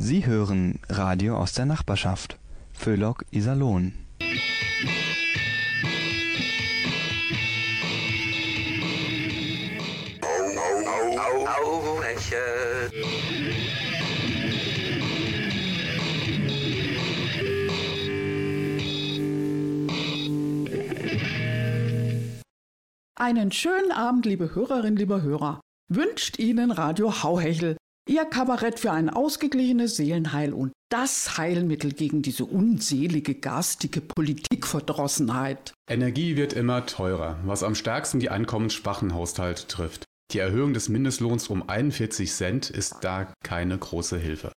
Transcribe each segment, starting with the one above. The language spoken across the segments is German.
Sie hören Radio aus der Nachbarschaft. Föhlock Iserlohn. Einen schönen Abend, liebe Hörerinnen, liebe Hörer. Wünscht Ihnen Radio Hauhechel, Ihr Kabarett für ein ausgeglichenes Seelenheil und das Heilmittel gegen diese unselige, garstige Politikverdrossenheit. Energie wird immer teurer, was am stärksten die einkommensschwachen Haushalte trifft. Die Erhöhung des Mindestlohns um 41 Cent ist da keine große Hilfe.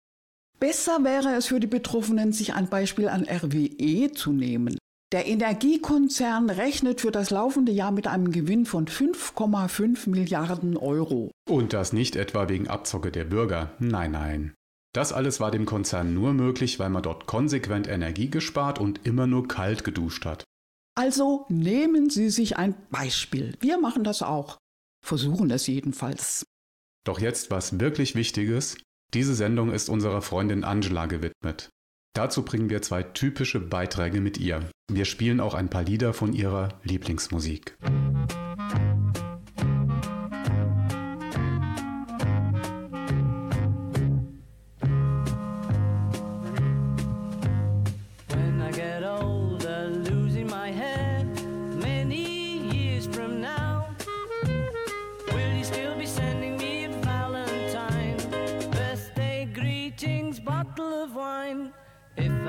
Besser wäre es für die Betroffenen, sich ein Beispiel an RWE zu nehmen. Der Energiekonzern rechnet für das laufende Jahr mit einem Gewinn von 5,5 Milliarden Euro. Und das nicht etwa wegen Abzocke der Bürger. Nein, nein. Das alles war dem Konzern nur möglich, weil man dort konsequent Energie gespart und immer nur kalt geduscht hat. Also nehmen Sie sich ein Beispiel. Wir machen das auch. Versuchen es jedenfalls. Doch jetzt was wirklich Wichtiges. Diese Sendung ist unserer Freundin Angela gewidmet. Dazu bringen wir zwei typische Beiträge mit ihr. Wir spielen auch ein paar Lieder von ihrer Lieblingsmusik. When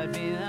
I mean,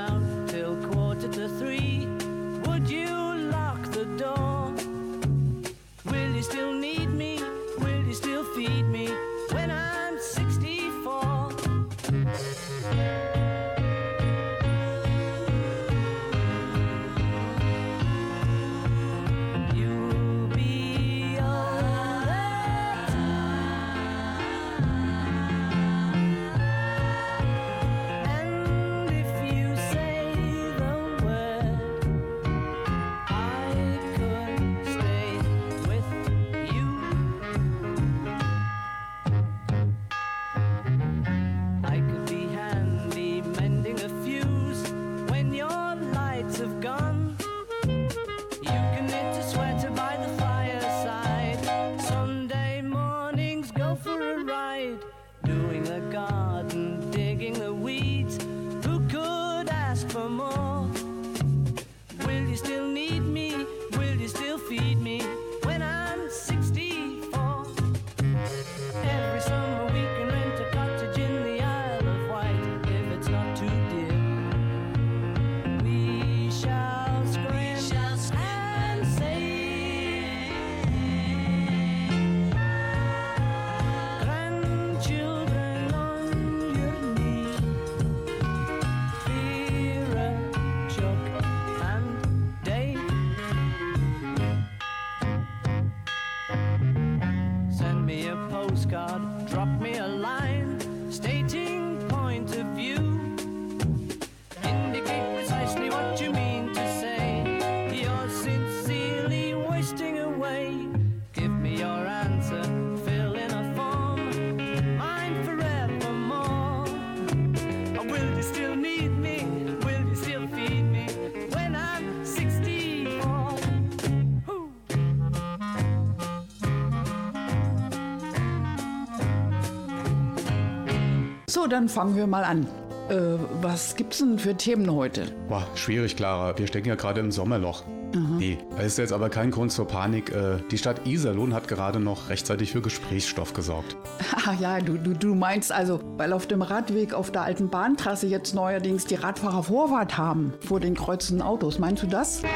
So, dann fangen wir mal an. Äh, was gibt's denn für Themen heute? Boah, schwierig, Clara. Wir stecken ja gerade im Sommerloch. Nee, das ist jetzt aber kein Grund zur Panik. Äh, Die Stadt Iserlohn hat gerade noch rechtzeitig für Gesprächsstoff gesorgt. Ach ja, du, du, du meinst also, weil auf dem Radweg auf der alten Bahntrasse jetzt neuerdings die Radfahrer Vorfahrt haben vor den kreuzenden Autos. Meinst du das? Ja,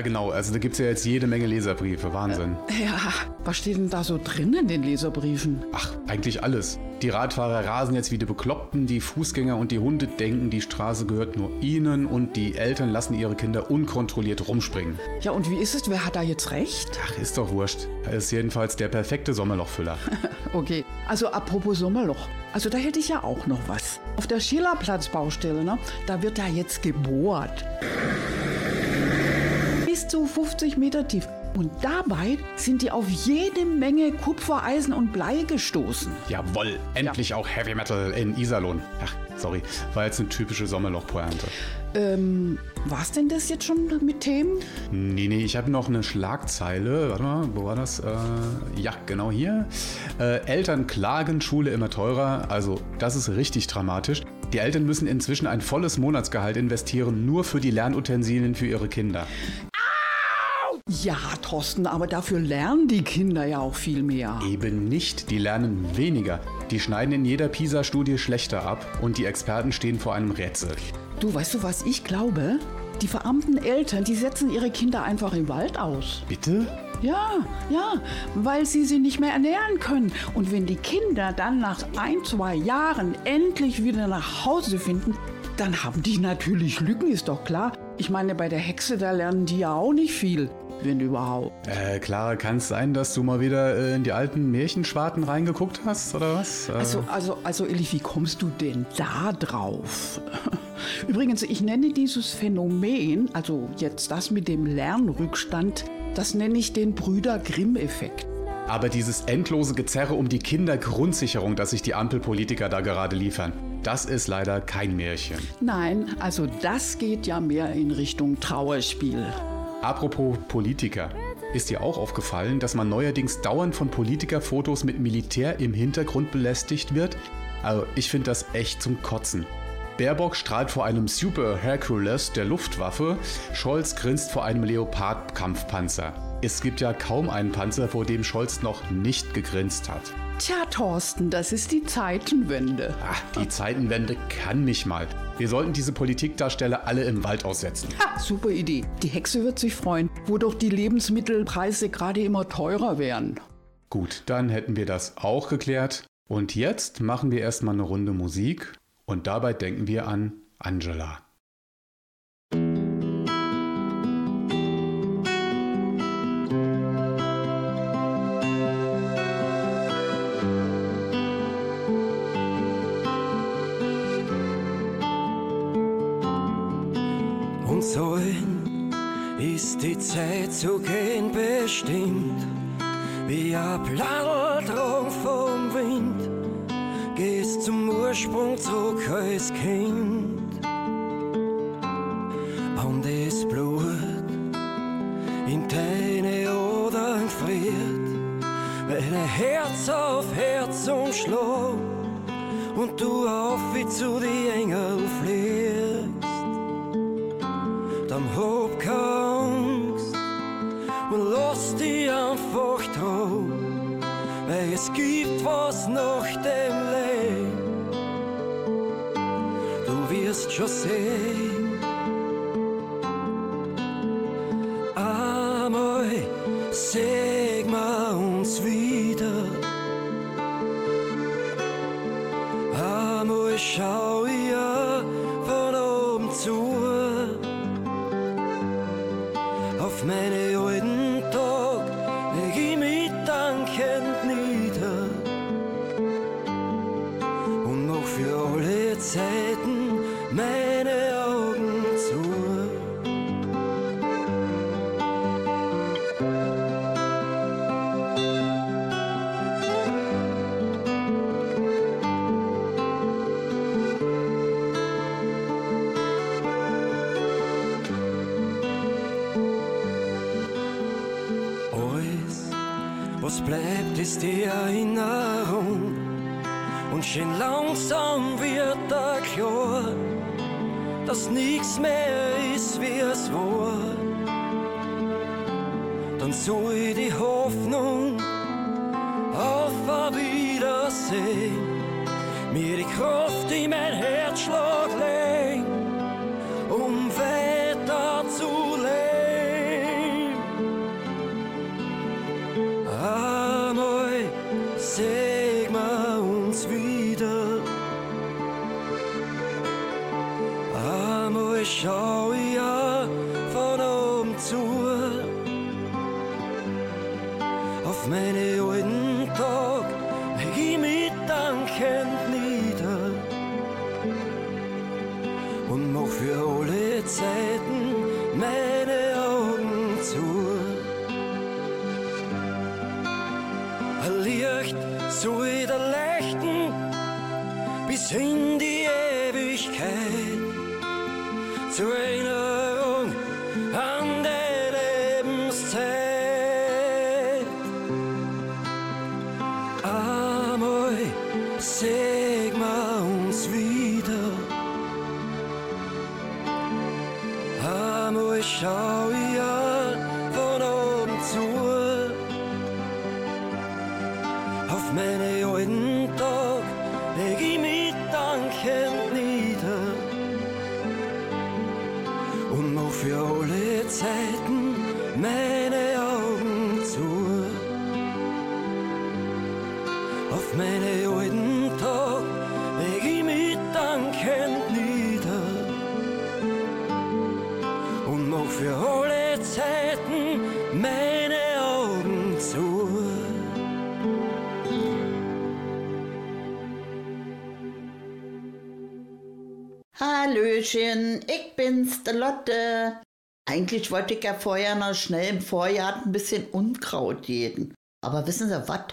genau. Also da gibt es ja jetzt jede Menge Leserbriefe. Wahnsinn. Ja, was steht denn da so drin in den Leserbriefen? Ach, eigentlich alles. Die Radfahrer rasen jetzt wie die Bekloppten, die Fußgänger und die Hunde denken, die Straße gehört nur ihnen und die Eltern lassen ihre Kinder unkontrolliert rumspringen. Ja, und wie ist es? Wer hat da jetzt recht? Ach, ist doch wurscht. Er ist jedenfalls der perfekte Sommerlochfüller. Okay, also apropos Sommerloch. Also da hätte ich ja auch noch was. Auf der Schillerplatzbaustelle, ne, da wird da jetzt gebohrt. Bis zu 50 Meter tief. Und dabei sind die auf jede Menge Kupfer, Eisen und Blei gestoßen. Jawoll, endlich auch Heavy Metal in Iserlohn. Ach, sorry, war jetzt eine typische Sommerloch-Pointe. Ähm, war's denn das jetzt schon mit Themen? Nee, nee, ich habe noch eine Schlagzeile. Warte mal, wo war das? Äh, ja, genau hier. Äh, Eltern klagen, Schule immer teurer. Also, das ist richtig dramatisch. Die Eltern müssen inzwischen ein volles Monatsgehalt investieren, nur für die Lernutensilien für ihre Kinder. Ja, Thorsten, aber dafür lernen die Kinder ja auch viel mehr. Eben nicht, die lernen weniger. Die schneiden in jeder PISA-Studie schlechter ab und die Experten stehen vor einem Rätsel. Du, weißt du, was ich glaube? Die verarmten Eltern, die setzen ihre Kinder einfach im Wald aus. Bitte? Ja, ja, weil sie sie nicht mehr ernähren können. Und wenn die Kinder dann nach ein, zwei Jahren endlich wieder nach Hause finden, dann haben die natürlich Lücken, ist doch klar. Ich meine, bei der Hexe, da lernen die ja auch nicht viel, wenn überhaupt. Äh, Clara, kann es sein, dass du mal wieder äh, in die alten Märchenschwarten reingeguckt hast, oder was? Äh, Also, also, also, Elli, wie kommst du denn da drauf? Übrigens, ich nenne dieses Phänomen, also jetzt das mit dem Lernrückstand, das nenne ich den Brüder Grimm-Effekt. Aber dieses endlose Gezerre um die Kindergrundsicherung, das sich die Ampelpolitiker da gerade liefern, das ist leider kein Märchen. Nein, also das geht ja mehr in Richtung Trauerspiel. Apropos Politiker. Ist dir auch aufgefallen, dass man neuerdings dauernd von Politikerfotos mit Militär im Hintergrund belästigt wird? Also ich finde das echt zum Kotzen. Baerbock strahlt vor einem Super Hercules der Luftwaffe, Scholz grinst vor einem Leopard-Kampfpanzer. Es gibt ja kaum einen Panzer, vor dem Scholz noch nicht gegrinst hat. Tja, Thorsten, das ist die Zeitenwende. Ach, die Zeitenwende kann mich mal. Wir sollten diese Politikdarsteller alle im Wald aussetzen. Ha, super Idee. Die Hexe wird sich freuen, wo doch die Lebensmittelpreise gerade immer teurer werden. Gut, dann hätten wir das auch geklärt. Und jetzt machen wir erstmal eine Runde Musik und dabei denken wir an Angela. Zu gehen bestimmt, wie ein Platteldrang vom Wind, gehst zum Ursprung zurück als Kind. Und das Blut in deine Adern friert, weil ein Herz auf Herz umschlägt und du auf wie zu die ist die Erinnerung. Und schön langsam wird da klar, dass nichts mehr ist, wie es war. Zeiten meine Augen zu. Ein Licht soll wieder leuchten bis in die Ewigkeit zu einer Lotte. Eigentlich wollte ich ja vorher noch schnell im Vorjahr ein bisschen Unkraut jäten. Aber wissen Sie was?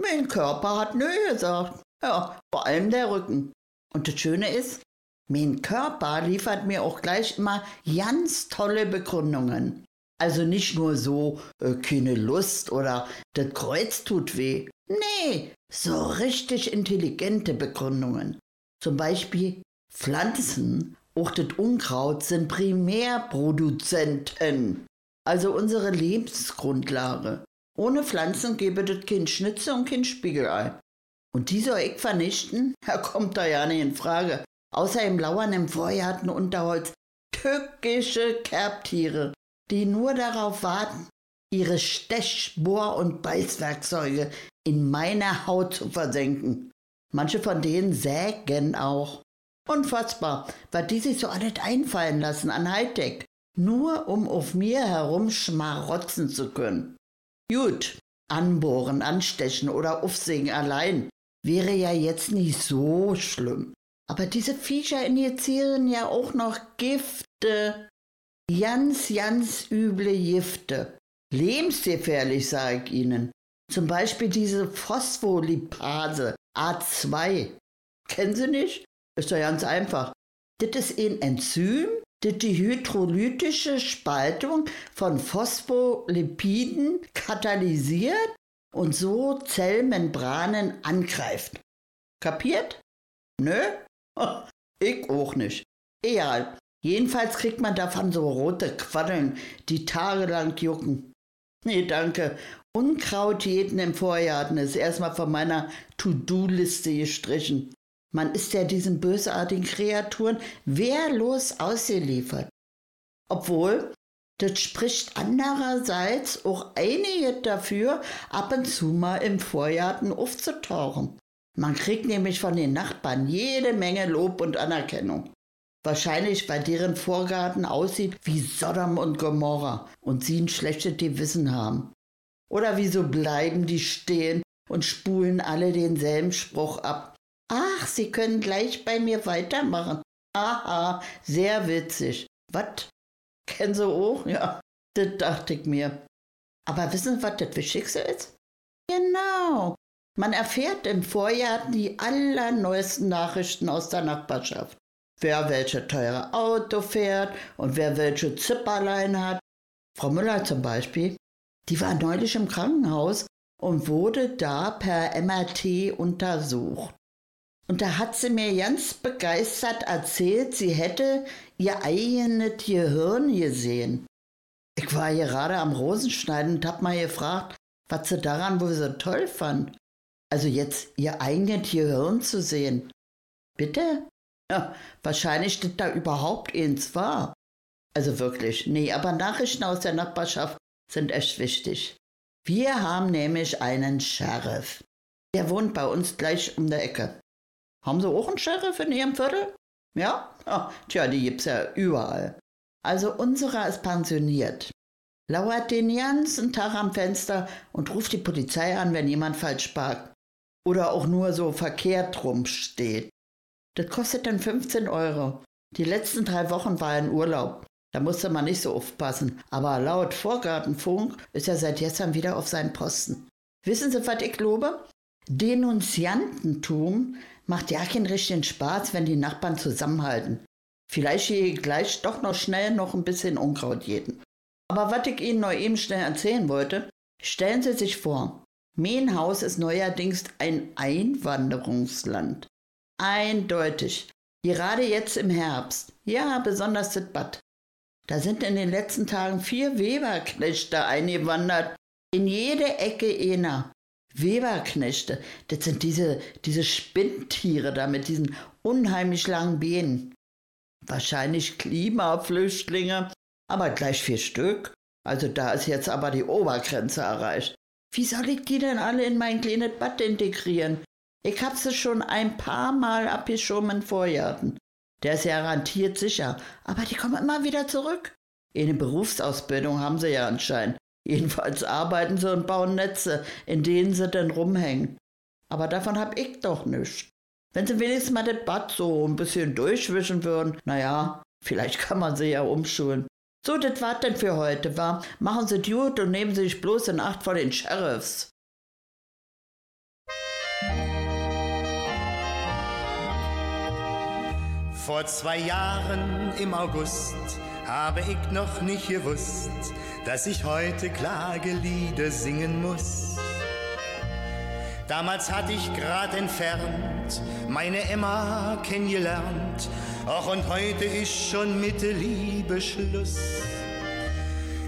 Mein Körper hat nö gesagt. Ja, vor allem der Rücken. Und das Schöne ist, mein Körper liefert mir auch gleich immer ganz tolle Begründungen. Also nicht nur so, äh, keine Lust oder das Kreuz tut weh. Nee, so richtig intelligente Begründungen. Zum Beispiel Pflanzen, auch das Unkraut, sind Primärproduzenten. Also unsere Lebensgrundlage. Ohne Pflanzen gäbe das kein Schnitzel und kein Spiegelei. Und die soll ich vernichten? Er kommt da ja nicht in Frage. Außerdem lauern im Vorgarten Unterholz tückische Kerbtiere, die nur darauf warten, ihre Stech-, Bohr- und Beißwerkzeuge in meine Haut zu versenken. Manche von denen sägen auch. Unfassbar, was die sich so alles einfallen lassen an Hightech, nur um auf mir herum schmarotzen zu können. Gut, anbohren, anstechen oder aufsägen allein wäre ja jetzt nicht so schlimm. Aber diese Viecher injizieren ja auch noch Gifte. Ganz, ganz üble Gifte. Lebensgefährlich, sage ich Ihnen. Zum Beispiel diese Phospholipase A2. Kennen Sie nicht? Ist doch ganz einfach. Das ist ein Enzym, das die hydrolytische Spaltung von Phospholipiden katalysiert und so Zellmembranen angreift. Kapiert? Nö? Ich auch nicht. Egal. Jedenfalls kriegt man davon so rote Quaddeln, die tagelang jucken. Nee, danke. Unkraut jeden im Vorjahren ist erstmal von meiner To-Do-Liste gestrichen. Man ist ja diesen bösartigen Kreaturen wehrlos ausgeliefert. Obwohl, das spricht andererseits auch einige dafür, ab und zu mal im Vorgarten aufzutauchen. Man kriegt nämlich von den Nachbarn jede Menge Lob und Anerkennung. Wahrscheinlich, weil deren Vorgarten aussieht wie Sodom und Gomorra und sie ein schlechtes Gewissen haben. Oder wieso bleiben die stehen und spulen alle denselben Spruch ab? Ach, Sie können gleich bei mir weitermachen. Aha, sehr witzig. Was? Kennen Sie auch? Ja, das dachte ich mir. Aber wissen Sie, was das Wichtigste ist? Genau. Man erfährt im Vorjahr die allerneuesten Nachrichten aus der Nachbarschaft. Wer welche teure Auto fährt und wer welche Zipperlein hat. Frau Müller zum Beispiel, die war neulich im Krankenhaus und wurde da per MRT untersucht. Und da hat sie mir ganz begeistert erzählt, sie hätte ihr eigenes Gehirn gesehen. Ich war gerade am Rosenschneiden und hab mal gefragt, was sie daran wohl so toll fand. Also jetzt ihr eigenes Gehirn zu sehen. Bitte? Ja, wahrscheinlich steht da überhaupt eins war. Also wirklich, nee, aber Nachrichten aus der Nachbarschaft sind echt wichtig. Wir haben nämlich einen Sheriff. Der wohnt bei uns gleich um der Ecke. Haben Sie auch einen Sheriff in Ihrem Viertel? Ja? Ah, tja, die gibt's ja überall. Also unserer ist pensioniert. Lauert den ganzen Tag am Fenster und ruft die Polizei an, wenn jemand falsch parkt. Oder auch nur so verkehrt rumsteht. Das kostet dann 15 Euro. Die letzten drei Wochen war er in Urlaub. Da musste man nicht so aufpassen. Aber laut Vorgartenfunk ist er seit gestern wieder auf seinen Posten. Wissen Sie, was ich glaube? Denunziantentum macht ja keinen richtigen Spaß, wenn die Nachbarn zusammenhalten. Vielleicht gehe ich gleich doch noch schnell noch ein bisschen Unkraut jäten. Aber was ich Ihnen noch eben schnell erzählen wollte, stellen Sie sich vor, Mehnhaus ist neuerdings ein Einwanderungsland. Eindeutig. Gerade jetzt im Herbst. Ja, besonders das Bad. Da sind in den letzten Tagen vier Weberknechte eingewandert. In jede Ecke einer. Weberknechte, das sind diese, diese Spinntiere da mit diesen unheimlich langen Beinen. Wahrscheinlich Klimaflüchtlinge, aber gleich vier Stück. Also da ist jetzt aber die Obergrenze erreicht. Wie soll ich die denn alle in mein kleines Bad integrieren? Ich hab sie schon ein paar Mal abgeschoben in Vorjahren. Der ist ja garantiert sicher, aber die kommen immer wieder zurück. Eine Berufsausbildung haben sie ja anscheinend. Jedenfalls arbeiten sie und bauen Netze, in denen sie dann rumhängen. Aber davon hab ich doch nichts. Wenn sie wenigstens mal das Bad so ein bisschen durchwischen würden, naja, vielleicht kann man sie ja umschulen. So, das war's denn für heute, wa? Machen Sie gut und nehmen Sie sich bloß in Acht vor den Sheriffs. Vor zwei Jahren im August habe ich noch nicht gewusst, dass ich heute Klagelieder singen muss. Damals hatte ich grad entfernt meine Emma kennengelernt, ach und heute ist schon mit der Liebe Schluss.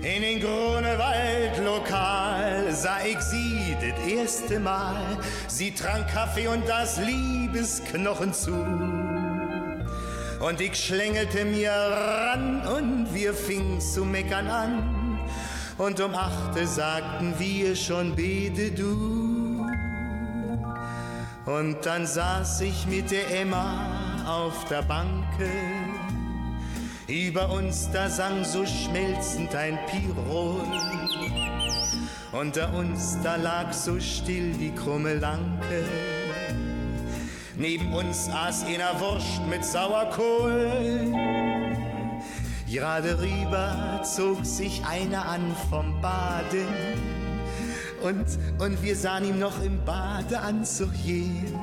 In den Grunewald lokal sah ich sie das erste Mal. Sie trank Kaffee und das Liebesknochen zu. Und ich schlängelte mir ran und wir fingen zu meckern an. Und um achte sagten wir schon bete du. Und dann saß ich mit der Emma auf der Banke. Über uns da sang so schmelzend ein Pirol. Unter uns da lag so still die krumme Lanke. Neben uns aß einer Wurst mit Sauerkohl. Gerade rüber zog sich einer an vom Baden. Und, und wir sahen ihm noch im Badeanzug gehen.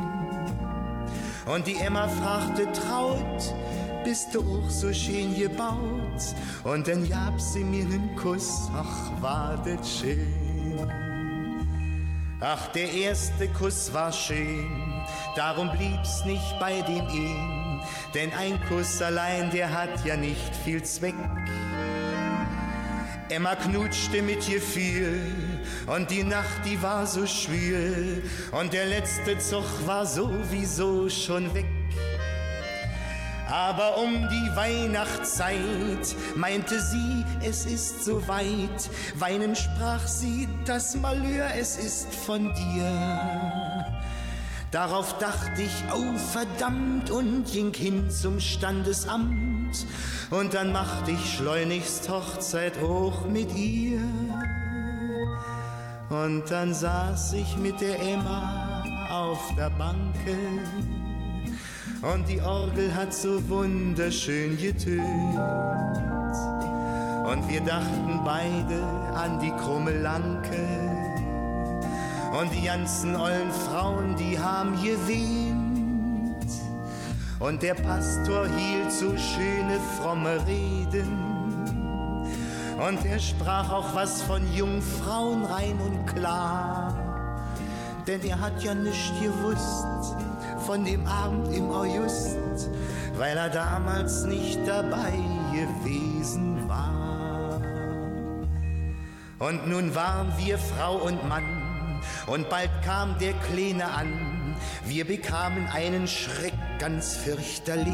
Und die Emma fragte traut, bist du auch so schön gebaut? Und dann gab sie mir nen Kuss, ach, war das schön. Ach, der erste Kuss war schön, darum blieb's nicht bei dem ihn. Denn ein Kuss allein, der hat ja nicht viel Zweck. Emma knutschte mit Gefühl und die Nacht, die war so schwül und der letzte Zug war sowieso schon weg. Aber um die Weihnachtszeit meinte sie, es ist so weit. Weinend sprach sie, das Malheur, es ist von dir. Darauf dachte ich, oh verdammt, und ging hin zum Standesamt. Und dann machte ich schleunigst Hochzeit hoch mit ihr. Und dann saß ich mit der Emma auf der Banke. Und die Orgel hat so wunderschön getönt. Und wir dachten beide an die krumme Lanke. Und die ganzen ollen Frauen, die haben gewehnt. Und der Pastor hielt so schöne, fromme Reden. Und er sprach auch was von Jungfrauen rein und klar. Denn er hat ja nicht gewusst von dem Abend im August, weil er damals nicht dabei gewesen war. Und nun waren wir Frau und Mann, und bald kam der Kleine an. Wir bekamen einen Schreck ganz fürchterlich.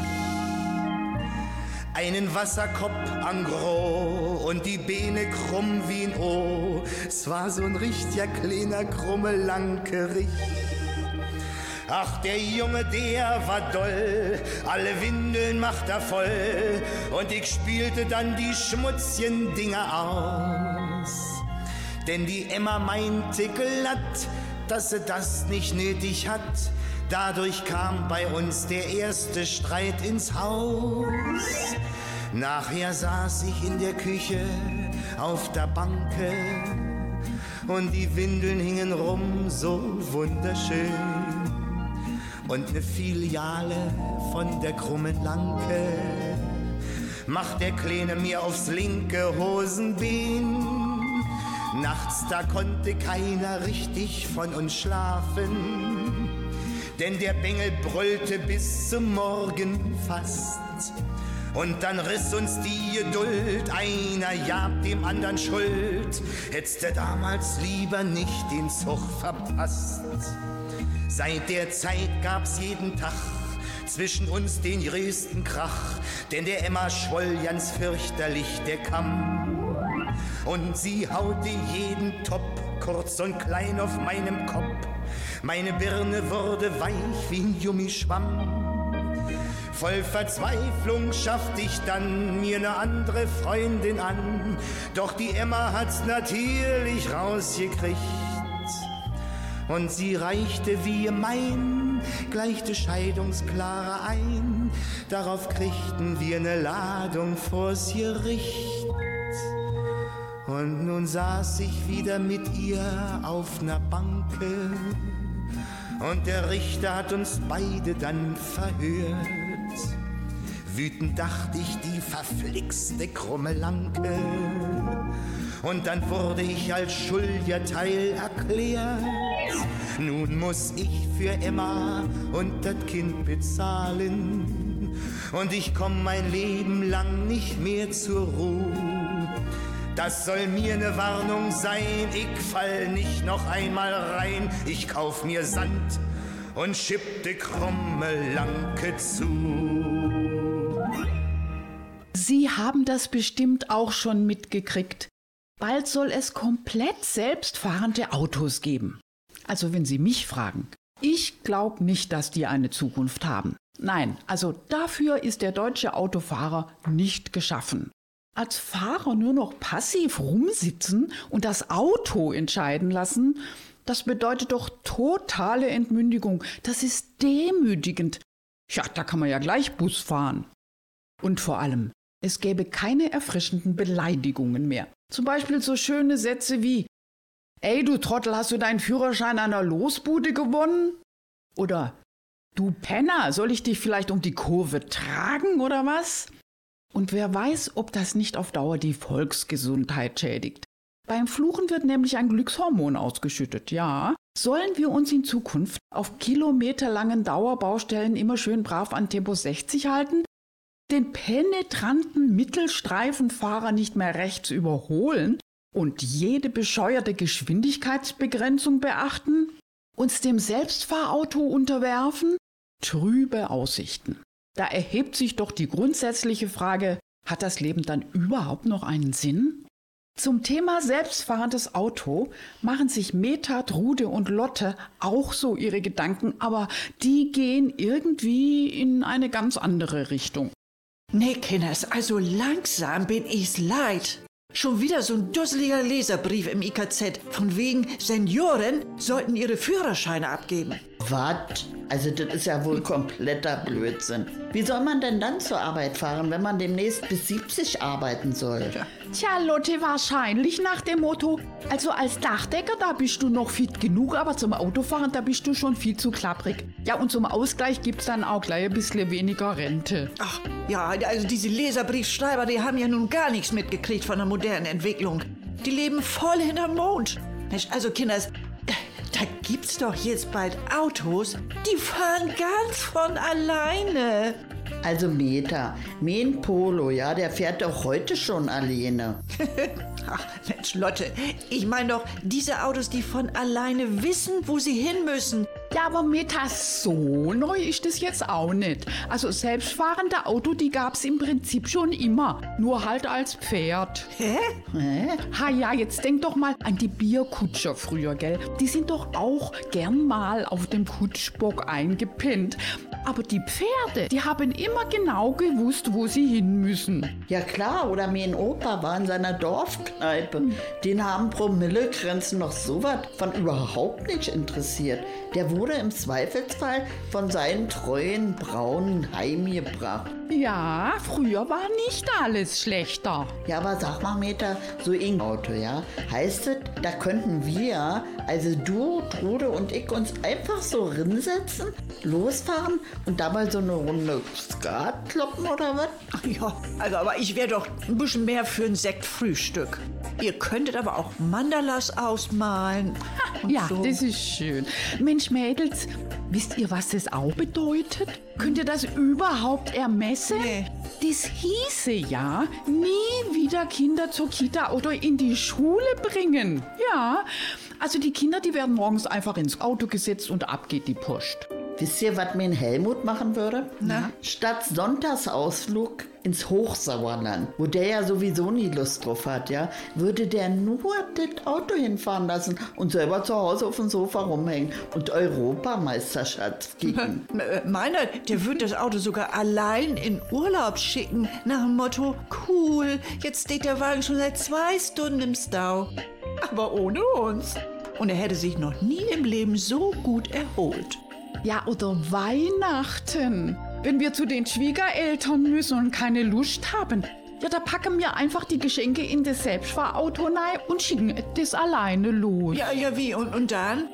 Einen Wasserkopf an Gros und die Beine krumm wie ein O. Es war so ein richtiger kleiner krumme Lankerich. Ach, der Junge, der war doll, alle Windeln macht er voll. Und ich spielte dann die schmutzigen Dinger aus. Denn die Emma meinte glatt, dass sie das nicht nötig hat. Dadurch kam bei uns der erste Streit ins Haus. Nachher saß ich in der Küche auf der Banke und die Windeln hingen rum, so wunderschön. Und eine Filiale von der krummen Lanke macht der Kleine mir aufs linke Hosenbein. Nachts, da konnte keiner richtig von uns schlafen, denn der Bengel brüllte bis zum Morgen fast. Und dann riss uns die Geduld, einer jagt dem anderen Schuld. Hättest du damals lieber nicht den Zug verpasst. Seit der Zeit gab's jeden Tag zwischen uns den größten Krach, denn der Emma schwoll ganz fürchterlich der Kamm. Und sie haute jeden Top, kurz und klein auf meinem Kopf. Meine Birne wurde weich wie ein Gummischwamm. Voll Verzweiflung schaffte ich dann mir ne andere Freundin an. Doch die Emma hat's natürlich rausgekriegt. Und sie reichte wie mein gleich die Scheidungsklare ein. Darauf kriegten wir ne Ladung vors Gericht. Und nun saß ich wieder mit ihr auf ner Banke. Und der Richter hat uns beide dann verhört. Wütend dachte ich, die verflixte krumme Lanke. Und dann wurde ich als schuldiger erklärt. Nun muss ich für Emma und das Kind bezahlen. Und ich komm mein Leben lang nicht mehr zur Ruhe. Das soll mir ne Warnung sein, ich fall nicht noch einmal rein. Ich kauf mir Sand und schipp de krumme Lanke zu. Sie haben das bestimmt auch schon mitgekriegt. Bald soll es komplett selbstfahrende Autos geben. Also wenn Sie mich fragen, ich glaube nicht, dass die eine Zukunft haben. Nein, also dafür ist der deutsche Autofahrer nicht geschaffen. Als Fahrer nur noch passiv rumsitzen und das Auto entscheiden lassen, das bedeutet doch totale Entmündigung. Das ist demütigend. Ja, da kann man ja gleich Bus fahren. Und vor allem, es gäbe keine erfrischenden Beleidigungen mehr. Zum Beispiel so schöne Sätze wie Ey, du Trottel, hast du deinen Führerschein an der Losbude gewonnen? Oder Du Penner, soll ich dich vielleicht um die Kurve tragen oder was? Und wer weiß, ob das nicht auf Dauer die Volksgesundheit schädigt. Beim Fluchen wird nämlich ein Glückshormon ausgeschüttet, ja. Sollen wir uns in Zukunft auf kilometerlangen Dauerbaustellen immer schön brav an Tempo 60 halten? Den penetranten Mittelstreifenfahrer nicht mehr rechts überholen und jede bescheuerte Geschwindigkeitsbegrenzung beachten? Uns dem Selbstfahrauto unterwerfen? Trübe Aussichten. Da erhebt sich doch die grundsätzliche Frage, hat das Leben dann überhaupt noch einen Sinn? Zum Thema selbstfahrendes Auto machen sich Meta, Trude und Lotte auch so ihre Gedanken, aber die gehen irgendwie in eine ganz andere Richtung. Nee, Kinders, also langsam bin ich's leid. Schon wieder so ein dusseliger Leserbrief im IKZ. Von wegen, Senioren sollten ihre Führerscheine abgeben. Was? Also das ist ja wohl kompletter Blödsinn. Wie soll man denn dann zur Arbeit fahren, wenn man demnächst bis 70 arbeiten soll? Tja, Lotte, wahrscheinlich nach dem Motto, also als Dachdecker, da bist du noch fit genug, aber zum Autofahren, da bist du schon viel zu klapprig. Ja, und zum Ausgleich gibt's dann auch gleich ein bisschen weniger Rente. Ach, ja, also diese Leserbriefschreiber, die haben ja nun gar nichts mitgekriegt von der modernen Entwicklung. Die leben voll hinterm Mond. Mensch, also Kinders, da gibt's doch jetzt bald Autos, die fahren ganz von alleine. Also Meta, mein Polo, ja, der fährt doch heute schon alleine. Ach, Mensch, Lotte, ich meine doch, diese Autos, die von alleine wissen, wo sie hin müssen. Ja, aber Meta, so neu ist das jetzt auch nicht. Also selbstfahrende Auto, die gab's im Prinzip schon immer, nur halt als Pferd. Hä? Hä? Ha ja, jetzt denk doch mal an die Bierkutscher früher, gell? Die sind doch auch gern mal auf dem Kutschbock eingepinnt. Aber die Pferde, die haben immer genau gewusst, wo sie hin müssen. Ja klar, oder mein Opa war in seiner Dorfkneipe. Den haben Promillegrenzen noch sowas von überhaupt nicht interessiert. Der wurde im Zweifelsfall von seinen treuen Braunen heimgebracht. Ja, früher war nicht alles schlechter. Ja, aber sag mal, Meta, so ein Auto, ja? Heißt es, da könnten wir, also du, Trude und ich, uns einfach so rinsetzen, losfahren und dabei so eine Runde Skat kloppen oder was? Ach ja, also aber ich wäre doch ein bisschen mehr für ein Sektfrühstück. Ihr könntet aber auch Mandalas ausmalen. und Ja, so. das ist schön. Mensch, Mädels, wisst ihr, was das auch bedeutet? Könnt ihr das überhaupt ermessen? Nee. Das hieße ja, nie wieder Kinder zur Kita oder in die Schule bringen. Ja, also die Kinder, die werden morgens einfach ins Auto gesetzt und ab geht die Post. Wisst ihr, was mir ein Helmut machen würde? Na? Statt Sonntagsausflug ins Hochsauerland, wo der ja sowieso nie Lust drauf hat, ja, würde der nur das Auto hinfahren lassen und selber zu Hause auf dem Sofa rumhängen und Europameisterschaft kicken. Äh, Meiner, der wird das Auto sogar allein in Urlaub schicken, nach dem Motto, cool, jetzt steht der Wagen schon seit zwei Stunden im Stau. Aber ohne uns. Und er hätte sich noch nie im Leben so gut erholt. Ja, oder Weihnachten. Wenn wir zu den Schwiegereltern müssen und keine Lust haben, ja, da packen wir einfach die Geschenke in das Selbstfahrauto rein und schicken das alleine los. Ja, ja, wie? Und, und dann?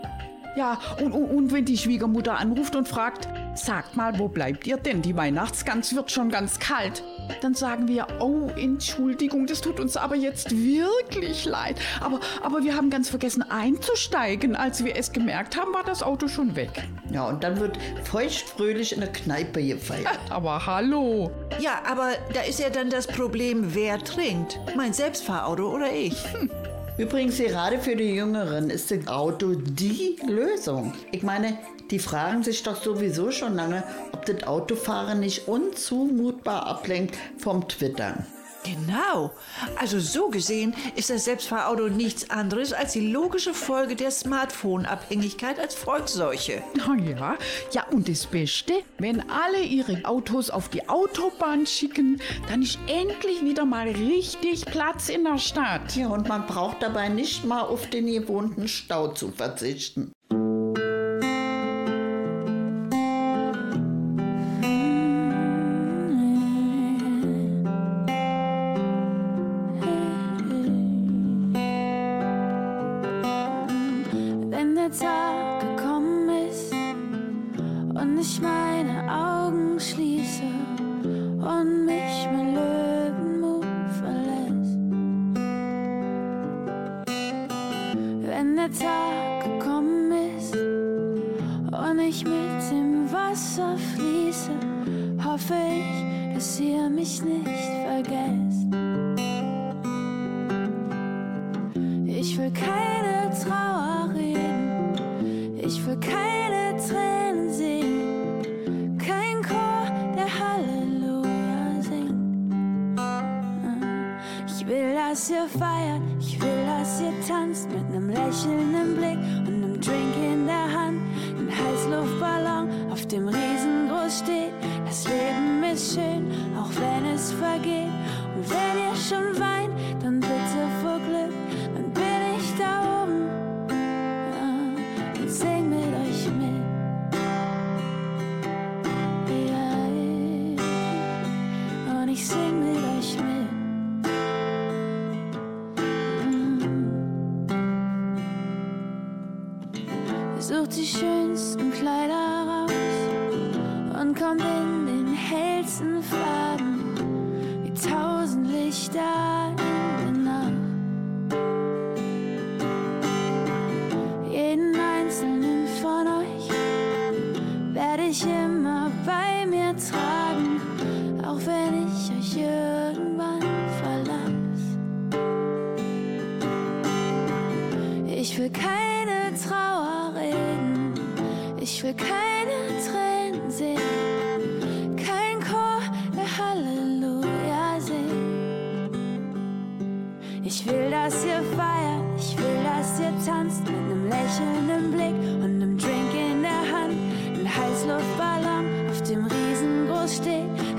Ja, und, und, und wenn die Schwiegermutter anruft und fragt, sagt mal, wo bleibt ihr denn? Die Weihnachtsgans wird schon ganz kalt. Dann sagen wir, oh, Entschuldigung, das tut uns aber jetzt wirklich leid. Aber, aber wir haben ganz vergessen einzusteigen. Als wir es gemerkt haben, war das Auto schon weg. Ja, und dann wird feuchtfröhlich in der Kneipe gefeiert. Aber hallo. Ja, aber da ist ja dann das Problem, wer trinkt? Mein Selbstfahrauto oder ich? Übrigens, gerade für die Jüngeren ist das Auto die Lösung. Ich meine, die fragen sich doch sowieso schon lange, ob das Autofahren nicht unzumutbar ablenkt vom Twittern. Genau. Also so gesehen ist das Selbstfahrauto nichts anderes als die logische Folge der Smartphone-Abhängigkeit als Volksseuche. Na ja, ja und das Beste, wenn alle ihre Autos auf die Autobahn schicken, dann ist endlich wieder mal richtig Platz in der Stadt. Ja, und man braucht dabei nicht mal auf den gewohnten Stau zu verzichten. Mich nicht vergesst. Ich will keine Trauer reden, ich will keine Tränen sehen, kein Chor, der Halleluja singt. Ich will, dass ihr feiert, ich will, dass ihr tanzt mit nem lächelnden Blick und nem Drink in der Hand, ein Heißluftballon, auf dem riesengroß steht. Das Leben ist schön, auch wenn es vergeht. Und wenn ihr schon weint,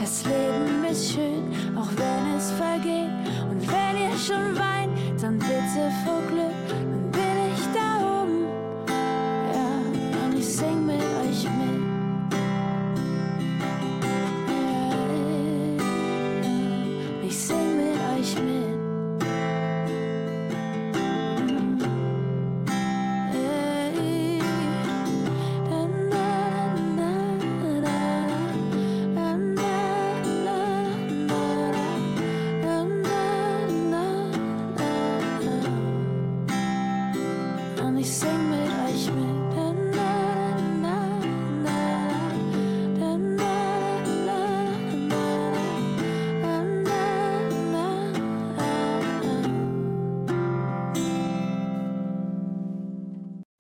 Das Leben ist schön, auch wenn es vergeht. Und wenn ihr schon weint, dann bitte vor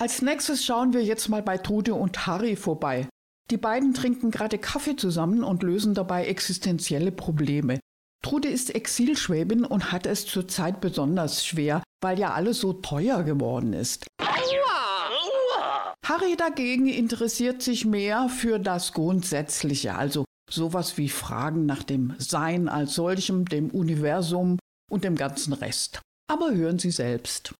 Als nächstes schauen wir jetzt mal bei Trude und Harry vorbei. Die beiden trinken gerade Kaffee zusammen und lösen dabei existenzielle Probleme. Trude ist Exilschwäbin und hat es zurzeit besonders schwer, weil ja alles so teuer geworden ist. Harry dagegen interessiert sich mehr für das Grundsätzliche, also sowas wie Fragen nach dem Sein als solchem, dem Universum und dem ganzen Rest. Aber hören Sie selbst.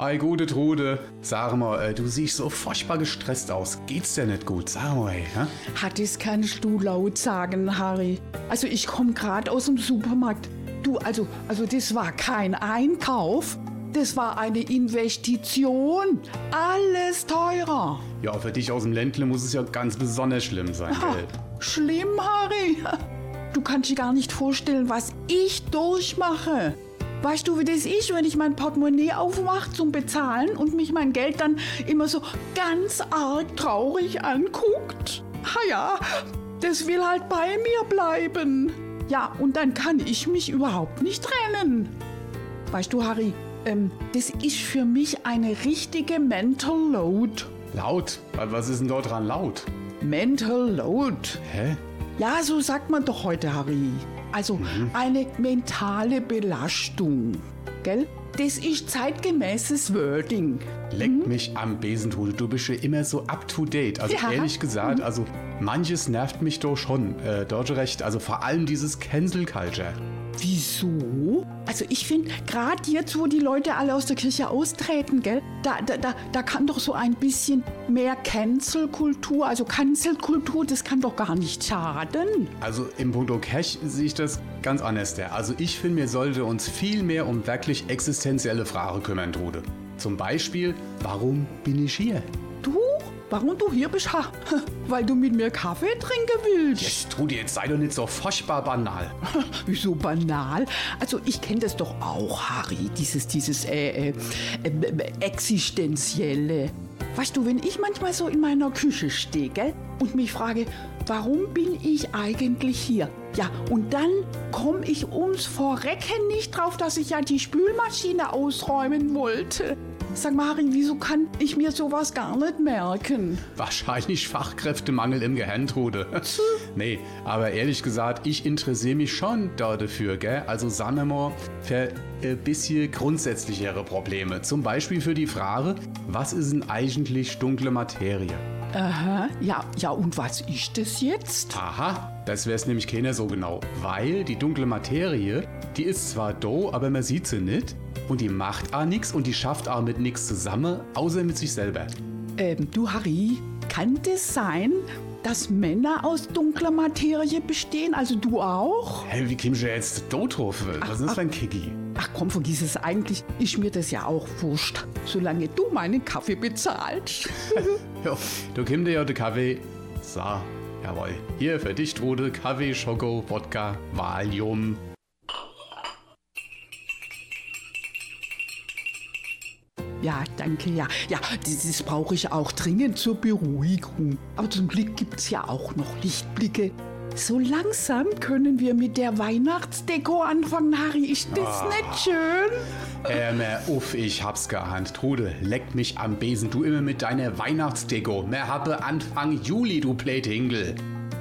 Ei, gute Trude. Sag mal, äh, du siehst so furchtbar gestresst aus. Geht's dir nicht gut? Sag mal, ey, hä? Hat es kannst du laut sagen, Harry. Also ich komme gerade aus dem Supermarkt. Du, also, also das war kein Einkauf. Das war eine Investition. Alles teurer. Ja, für dich aus dem Ländle muss es ja ganz besonders schlimm sein, Ha, gell? schlimm, Harry. Du kannst dir gar nicht vorstellen, was ich durchmache. Weißt du, wie das ist, wenn ich mein Portemonnaie aufmache zum Bezahlen und mich mein Geld dann immer so ganz arg traurig anguckt? Ha ja, das will halt bei mir bleiben. Ja, und dann kann ich mich überhaupt nicht trennen. Weißt du, Harry, ähm, das ist für mich eine richtige Mental Load. Laut? Was ist denn dort dran laut? Mental Load. Hä? Ja, so sagt man doch heute, Harry. Also eine mentale Belastung. Gell? Das ist zeitgemäßes Wording. Leck mich am Besentrude, du bist ja immer so up to date. Also Ja. ehrlich gesagt, also manches nervt mich doch schon. Äh, dort recht, also vor allem dieses Cancel Culture. Wieso? Also ich finde, gerade jetzt, wo die Leute alle aus der Kirche austreten, gell, da, da, da, da kann doch so ein bisschen mehr Cancel-Kultur, also Cancel-Kultur, das kann doch gar nicht schaden. Also im Punkto Cash sehe ich das ganz anders. Der. Also ich finde, wir sollte uns viel mehr um wirklich existenzielle Fragen kümmern, Trude. Zum Beispiel, warum bin ich hier? Du? Warum du hier bist? Ha, weil du mit mir Kaffee trinken willst. Jetzt, Trude, jetzt sei doch nicht so furchtbar banal. Wieso banal? Also ich kenne das doch auch, Harry, dieses, dieses äh, äh, äh, existenzielle. Weißt du, wenn ich manchmal so in meiner Küche stehe, gell, und mich frage, warum bin ich eigentlich hier? Ja, und dann komme ich ums Vorrecken nicht drauf, dass ich ja die Spülmaschine ausräumen wollte. Sag mal, Harry, wieso kann ich mir sowas gar nicht merken? Wahrscheinlich Fachkräftemangel im Gehirn, Trude. nee, aber ehrlich gesagt, ich interessiere mich schon da dafür, gell? Also sagen wir mal, für ein bisschen grundsätzlichere Probleme. Zum Beispiel für die Frage, was ist denn eigentlich dunkle Materie? Aha, ja, ja, und was ist das jetzt? Aha, das weiß nämlich keiner so genau. Weil die dunkle Materie, die ist zwar da, aber man sieht sie nicht. Und die macht auch nichts und die schafft auch mit nichts zusammen, außer mit sich selber. Ähm, du Harry, kann das sein, dass Männer aus dunkler Materie bestehen? Also du auch? Hä, wie kommst du jetzt drauf? Was ist denn Kiki? Ach komm, vergiss es eigentlich. Ist mir das ja auch wurscht, solange du meinen Kaffee bezahlst. Jo, du kimmst dir ja den Kaffee. So, jawohl. Hier für dich, Trude, Kaffee, Schoko, Wodka, Valium. Ja, danke, ja. Ja, das, brauche ich auch dringend zur Beruhigung. Aber zum Glück gibt's ja auch noch Lichtblicke. So langsam können wir mit der Weihnachtsdeko anfangen, Harry. Ist das nicht schön? Ähm, äh, uff, ich hab's geahnt. Trude, leck mich am Besen, du immer mit deiner Weihnachtsdeko. Mehr habe Anfang Juli, du Pläthingel.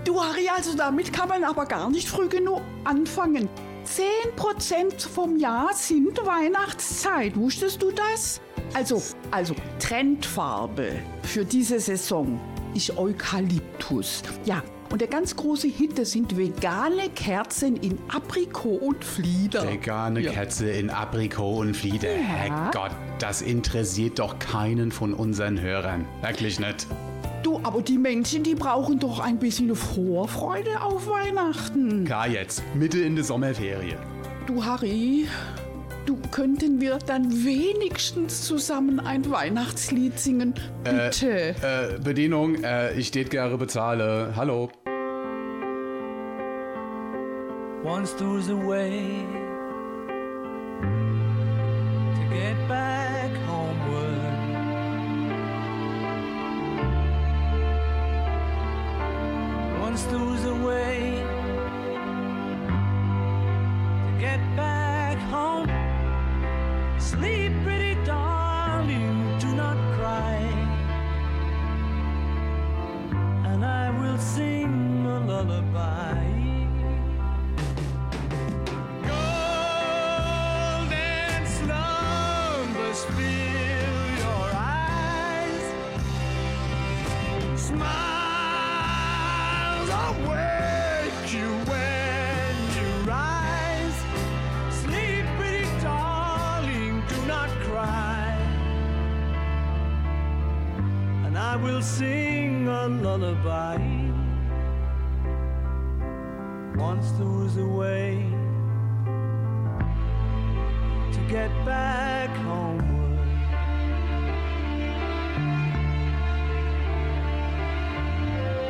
Du, Harry, also damit kann man aber gar nicht früh genug anfangen. 10% vom Jahr sind Weihnachtszeit. Wusstest du das? Also, also Trendfarbe für diese Saison ist Eukalyptus. Ja, und der ganz große Hit, das sind vegane Kerzen in Aprikot und Flieder. Vegane Ja. Katze in Aprikot und Flieder. Herrgott, das interessiert doch keinen von unseren Hörern. Wirklich nicht. Du, aber die Menschen, die brauchen doch ein bisschen Vorfreude auf Weihnachten. Klar jetzt, Mitte in der Sommerferie. Du, Harry, du könnten wir dann wenigstens zusammen ein Weihnachtslied singen? Bitte. Äh, Bedienung, äh, ich tät gerne bezahle. Hallo. Once there's a way get back homeward.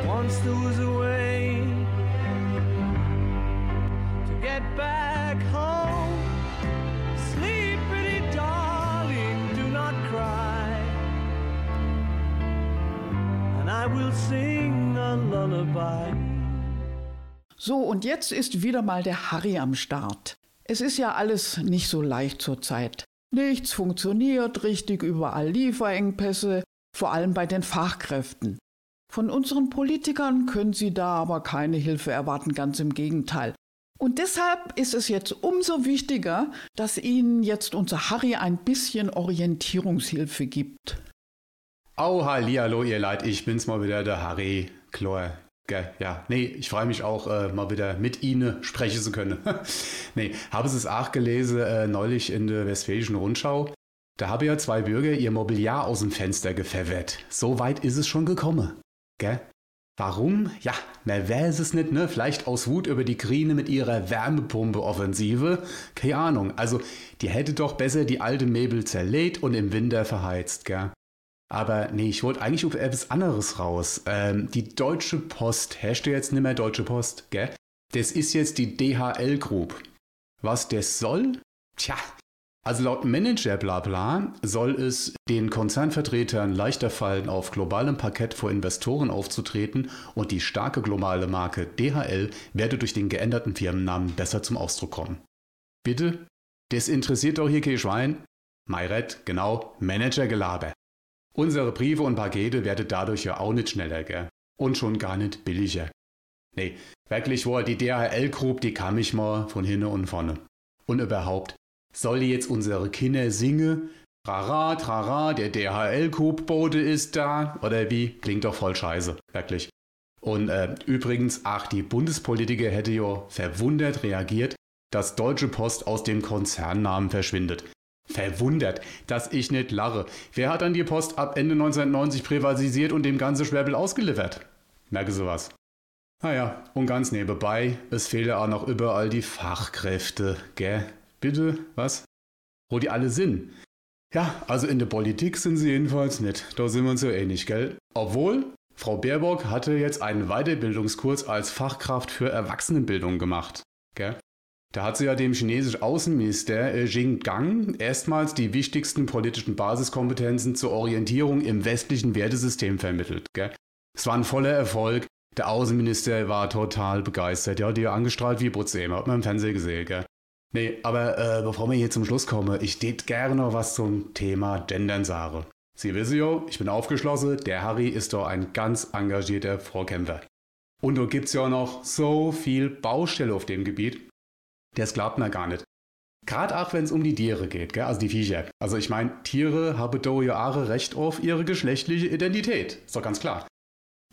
Once there was a way to get back home. Sleep, pretty darling, do not cry. And I will sing a lullaby. So, und jetzt ist wieder mal der Harry am Start. Es ist ja alles nicht so leicht zurzeit. Nichts funktioniert richtig, überall Lieferengpässe, vor allem bei den Fachkräften. Von unseren Politikern können Sie da aber keine Hilfe erwarten, ganz im Gegenteil. Und deshalb ist es jetzt umso wichtiger, dass Ihnen jetzt unser Harry ein bisschen Orientierungshilfe gibt. Au, hallihallo, ihr Leid, ich bin's mal wieder, der Harry Chlor. Ja, nee, ich freue mich auch, äh, mal wieder mit Ihnen sprechen zu können. nee, habe es auch gelesen, äh, neulich in der Westfälischen Rundschau. Da habe ja zwei Bürger ihr Mobiliar aus dem Fenster gepfeffert. So weit ist es schon gekommen. Gell? Warum? Ja, man weiß es nicht, ne? Vielleicht aus Wut über die Grine mit ihrer Wärmepumpe-Offensive. Keine Ahnung. Also, die hätte doch besser die alte Möbel zerlegt und im Winter verheizt, gell? Aber nee, ich wollte eigentlich auf etwas anderes raus. Ähm, die Deutsche Post, herrscht ja jetzt nicht mehr Deutsche Post, gell? Das ist jetzt die DHL Group. Was das soll? Tja, also laut Manager Blabla soll es den Konzernvertretern leichter fallen, auf globalem Parkett vor Investoren aufzutreten und die starke globale Marke DHL werde durch den geänderten Firmennamen besser zum Ausdruck kommen. Bitte? Das interessiert doch hier kein Schwein? Mairet, genau, Managergelaber. Unsere Briefe und Pakete werden dadurch ja auch nicht schneller, gell? Und schon gar nicht billiger. Nee, wirklich wohl, die DHL Group, die kam ich mal von hinten und vorne. Und überhaupt, soll jetzt unsere Kinder singen? Trara, trara, der DHL-Coop-Bote ist da. Oder wie? Klingt doch voll scheiße, wirklich. Und äh, übrigens, ach, die Bundespolitiker hätte ja verwundert reagiert, dass Deutsche Post aus dem Konzernnamen verschwindet. Verwundert, dass ich nicht lache. Wer hat dann die Post ab Ende 1990 privatisiert und dem ganze Schwäbel ausgeliefert? Merke sowas. Naja, und ganz nebenbei, es fehlen auch noch überall die Fachkräfte, gell? Bitte, was? Wo die alle sind. Ja, also in der Politik sind sie jedenfalls nicht. Da sind wir uns so ähnlich, gell? Obwohl, Frau Baerbock hatte jetzt einen Weiterbildungskurs als Fachkraft für Erwachsenenbildung gemacht, gell? Da hat sie ja dem chinesischen Außenminister äh, Jing Gang erstmals die wichtigsten politischen Basiskompetenzen zur Orientierung im westlichen Wertesystem vermittelt. Es war ein voller Erfolg. Der Außenminister war total begeistert. Ja, die angestrahlt wie Butze, hat man im Fernsehen gesehen. Gell? Nee, aber äh, bevor wir hier zum Schluss kommen, ich tät gerne noch was zum Thema Gendern sagen. Sie wissen ja, ich bin aufgeschlossen, der Harry ist doch ein ganz engagierter Vorkämpfer. Und da gibt's ja noch so viel Baustelle auf dem Gebiet. Das glaubt man gar nicht. Gerade auch wenn es um die Tiere geht, gell? also die Viecher. Also ich meine, Tiere haben da ja auch Recht auf ihre geschlechtliche Identität. Ist doch ganz klar.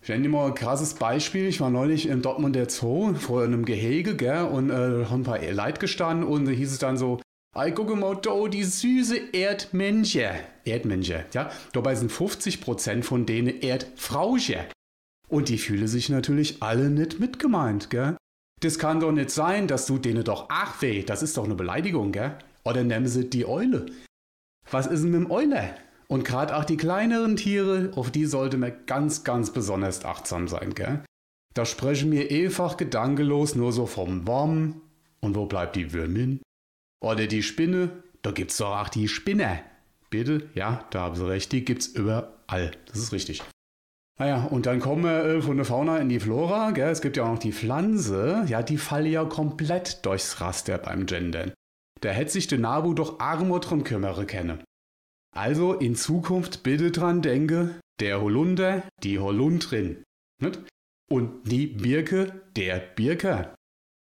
Ich nenne dir mal ein krasses Beispiel. Ich war neulich im Dortmunder Zoo vor einem Gehege, gell, und äh, haben ein paar Leid gestanden und da hieß es dann so, Ey, guck mal da, die süße Erdmännchen. Erdmännchen, ja. Dabei sind 50% von denen Erdfrauchen. Und die fühlen sich natürlich alle nicht mitgemeint, gell. Das kann doch nicht sein, dass du denen doch ach weh, das ist doch eine Beleidigung, gell? Oder nennen sie die Eule. Was ist denn mit dem Euler? Und gerade auch die kleineren Tiere, auf die sollte man ganz, ganz besonders achtsam sein, gell? Da sprechen wir einfach gedankenlos nur so vom Wurm. Und wo bleibt die Würmin? Oder die Spinne? Da gibt's doch auch die Spinner. Bitte? Ja, da haben Sie recht, die gibt's überall. Das ist richtig. Naja, und dann kommen wir äh, von der Fauna in die Flora. Gell? Es gibt ja auch noch die Pflanze. Ja, die fallen ja komplett durchs Raster beim Gendern. Da hätte sich der Nabu doch armer drum kümmere können. Also in Zukunft bitte dran denke, der Holunder, die Holundrin. Nicht? Und die Birke, der Birker.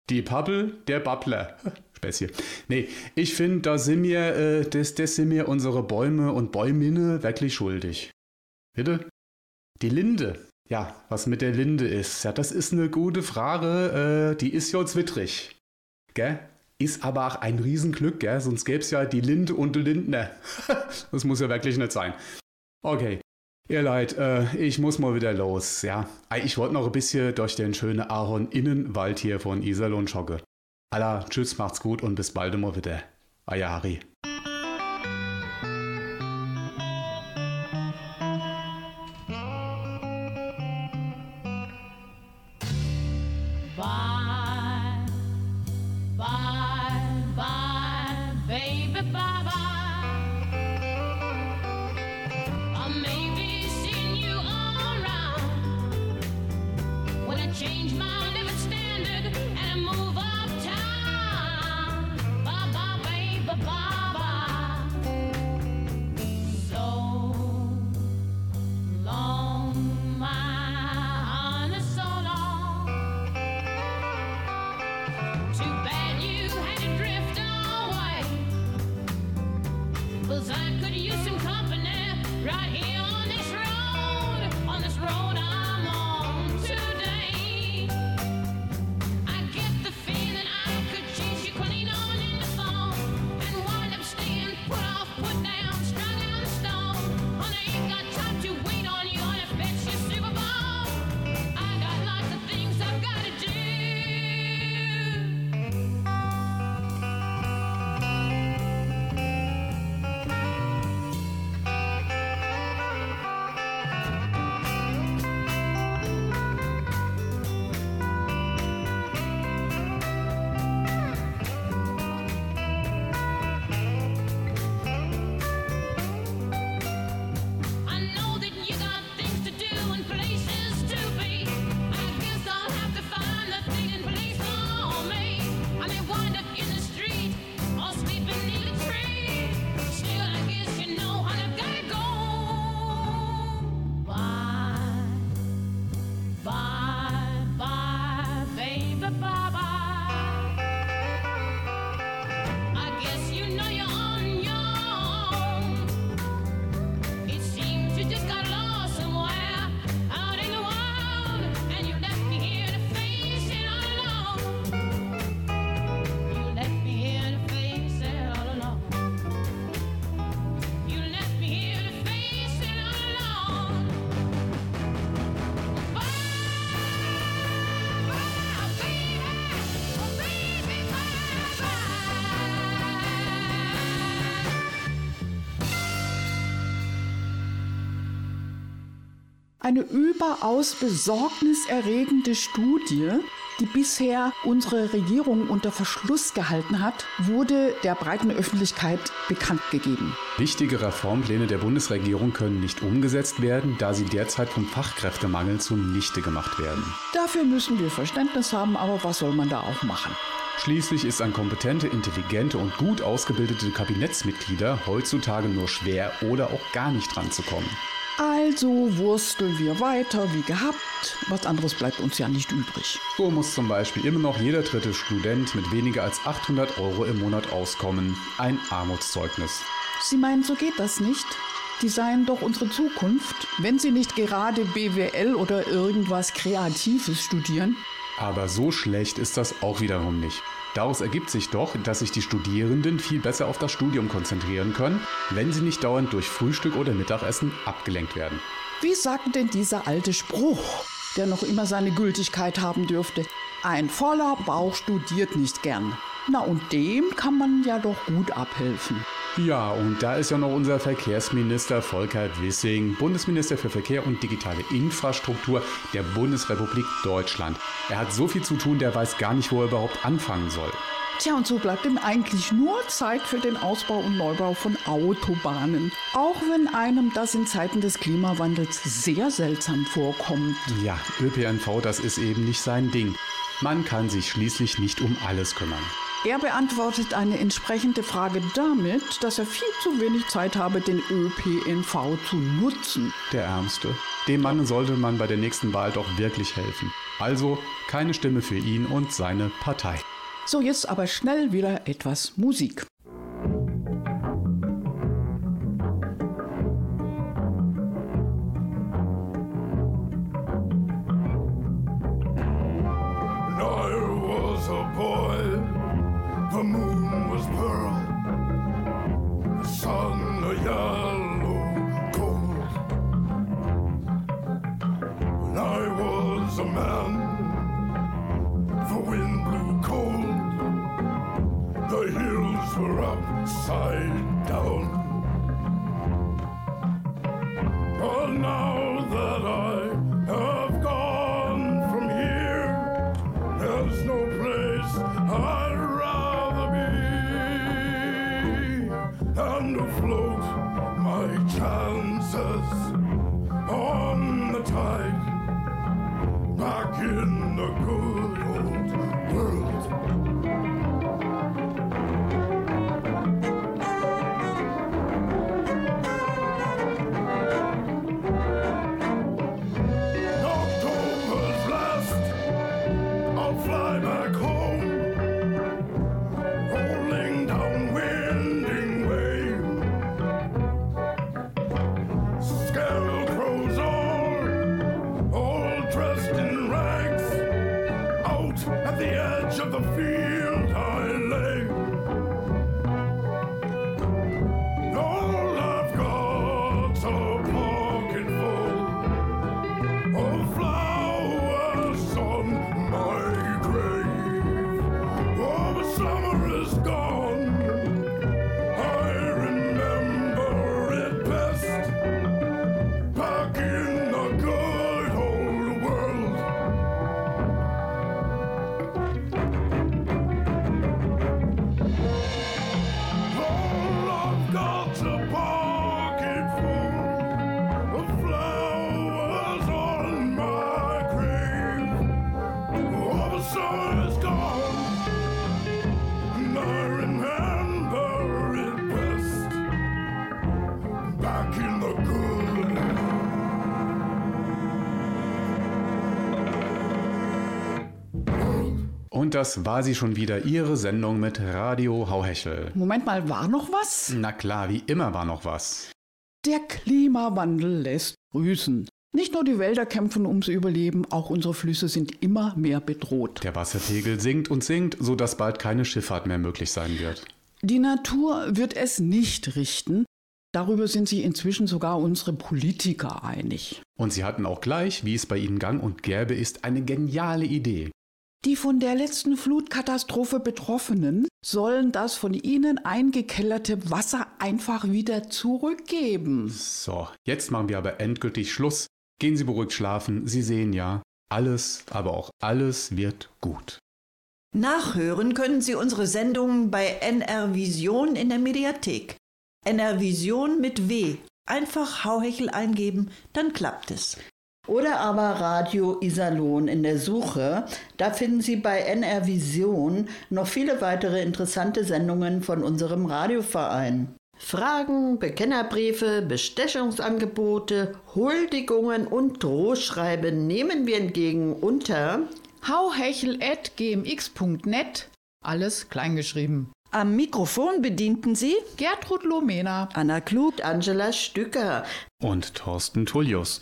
Die Pappel, der Babbler. Späßchen. Nee, ich finde, da sind mir, äh, das, das sind mir unsere Bäume und Bäuminnen wirklich schuldig. Bitte? Die Linde, Ja, was mit der Linde ist, ja, das ist eine gute Frage. Äh, die ist ja zwittrig. Gell? Ist aber auch ein Riesenglück, gell? Sonst gäbe es ja die Linde und die Lindner. das muss ja wirklich nicht sein. Okay. Ihr Leid, äh, ich muss mal wieder los, ja. Ich wollte noch ein bisschen durch den schönen Ahorn-Innenwald hier von Iserlohn joggen. Alla, tschüss, macht's gut und bis bald mal wieder. Harry. Eine überaus besorgniserregende Studie, die bisher unsere Regierung unter Verschluss gehalten hat, wurde der breiten Öffentlichkeit bekannt gegeben. Wichtige Reformpläne der Bundesregierung können nicht umgesetzt werden, da sie derzeit vom Fachkräftemangel zunichte gemacht werden. Dafür müssen wir Verständnis haben, aber was soll man da auch machen? Schließlich ist an kompetente, intelligente und gut ausgebildete Kabinettsmitglieder heutzutage nur schwer oder auch gar nicht ranzukommen. Also wursteln wir weiter wie gehabt. Was anderes bleibt uns ja nicht übrig. So muss zum Beispiel immer noch jeder dritte Student mit weniger als 800 Euro im Monat auskommen. Ein Armutszeugnis. Sie meinen, so geht das nicht? Die seien doch unsere Zukunft, wenn sie nicht gerade BWL oder irgendwas Kreatives studieren. Aber so schlecht ist das auch wiederum nicht. Daraus ergibt sich doch, dass sich die Studierenden viel besser auf das Studium konzentrieren können, wenn sie nicht dauernd durch Frühstück oder Mittagessen abgelenkt werden. Wie sagt denn dieser alte Spruch, der noch immer seine Gültigkeit haben dürfte? Ein voller Bauch studiert nicht gern. Na und dem kann man ja doch gut abhelfen. Ja, und da ist ja noch unser Verkehrsminister Volker Wissing, Bundesminister für Verkehr und digitale Infrastruktur der Bundesrepublik Deutschland. Er hat so viel zu tun, der weiß gar nicht, wo er überhaupt anfangen soll. Tja, und so bleibt ihm eigentlich nur Zeit für den Ausbau und Neubau von Autobahnen. Auch wenn einem das in Zeiten des Klimawandels sehr seltsam vorkommt. Ja, ÖPNV, das ist eben nicht sein Ding. Man kann sich schließlich nicht um alles kümmern. Er beantwortet eine entsprechende Frage damit, dass er viel zu wenig Zeit habe, den ÖPNV zu nutzen. Der Ärmste. Dem Mann sollte man bei der nächsten Wahl doch wirklich helfen. Also keine Stimme für ihn und seine Partei. So, jetzt aber schnell wieder etwas Musik. Sun a yellow gold. When I was a man, the wind blew cold, the hills were upside down. Das war sie schon wieder, Ihre Sendung mit Radio Hauhechel. Moment mal, war noch was? Na klar, wie immer war noch was. Der Klimawandel lässt grüßen. Nicht nur die Wälder kämpfen ums Überleben, auch unsere Flüsse sind immer mehr bedroht. Der Wasserpegel sinkt und sinkt, sodass bald keine Schifffahrt mehr möglich sein wird. Die Natur wird es nicht richten. Darüber sind sich inzwischen sogar unsere Politiker einig. Und sie hatten auch gleich, wie es bei ihnen gang und gäbe ist, eine geniale Idee. Die von der letzten Flutkatastrophe Betroffenen sollen das von ihnen eingekellerte Wasser einfach wieder zurückgeben. So, jetzt machen wir aber endgültig Schluss. Gehen Sie beruhigt schlafen, Sie sehen ja, alles, aber auch alles wird gut. Nachhören können Sie unsere Sendungen bei NR Vision in der Mediathek. NR Vision mit W. Einfach Hauhechel eingeben, dann klappt es. Oder aber Radio Iserlohn in der Suche. Da finden Sie bei NR Vision noch viele weitere interessante Sendungen von unserem Radioverein. Fragen, Bekennerbriefe, Bestechungsangebote, Huldigungen und Drohschreiben nehmen wir entgegen unter hauhechel.gmx.net, alles kleingeschrieben. Am Mikrofon bedienten Sie Gertrud Lomena, Anna Klug, Angela Stücker. Und Thorsten Tullius.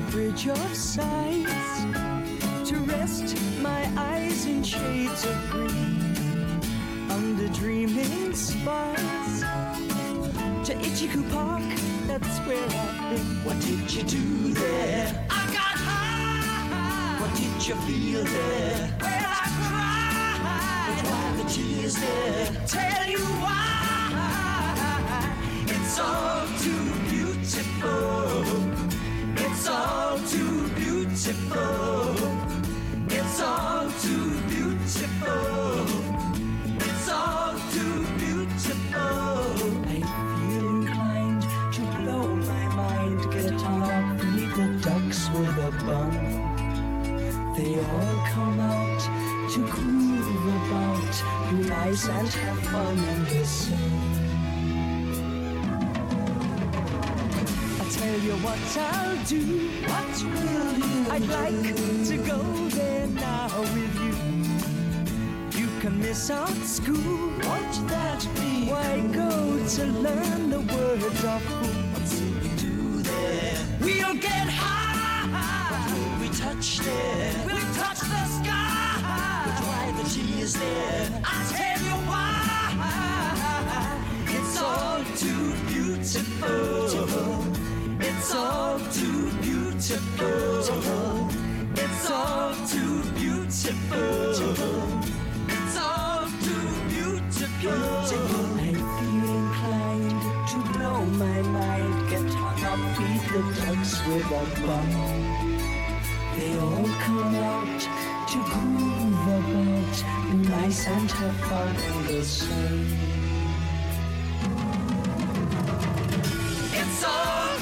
Over bridge of sights to rest my eyes in shades of green under dreaming spires to Ichiku Park. That's where I've been. What did you do there? I got high. What did you feel there? Well, I cried. But why the tears there? Tell you why. It's all too beautiful. It's all too beautiful. It's all too beautiful. It's all too beautiful. I feel inclined to blow my mind. Get up, feed the ducks with a bun. They all come out to groove about be nice and have fun and listen. You what I'll do. What will you I'd like to go there now with you. You can miss out school. Won't that be? Why go to learn the words of? What's it we do there? We'll get high. We touch there. We'll touch the sky. Why the tears there? I'll tell you why. It's all too beautiful. It's all too beautiful. It's all too beautiful. It's all too beautiful. I feel inclined to blow my mind, get hung up, feed the ducks with a bun. They all come out to groove about, nice and have fun in the sun.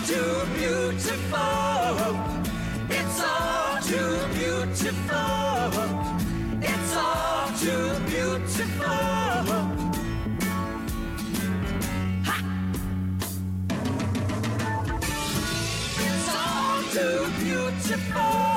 Too beautiful. It's all too beautiful. It's all too beautiful. It's all too beautiful.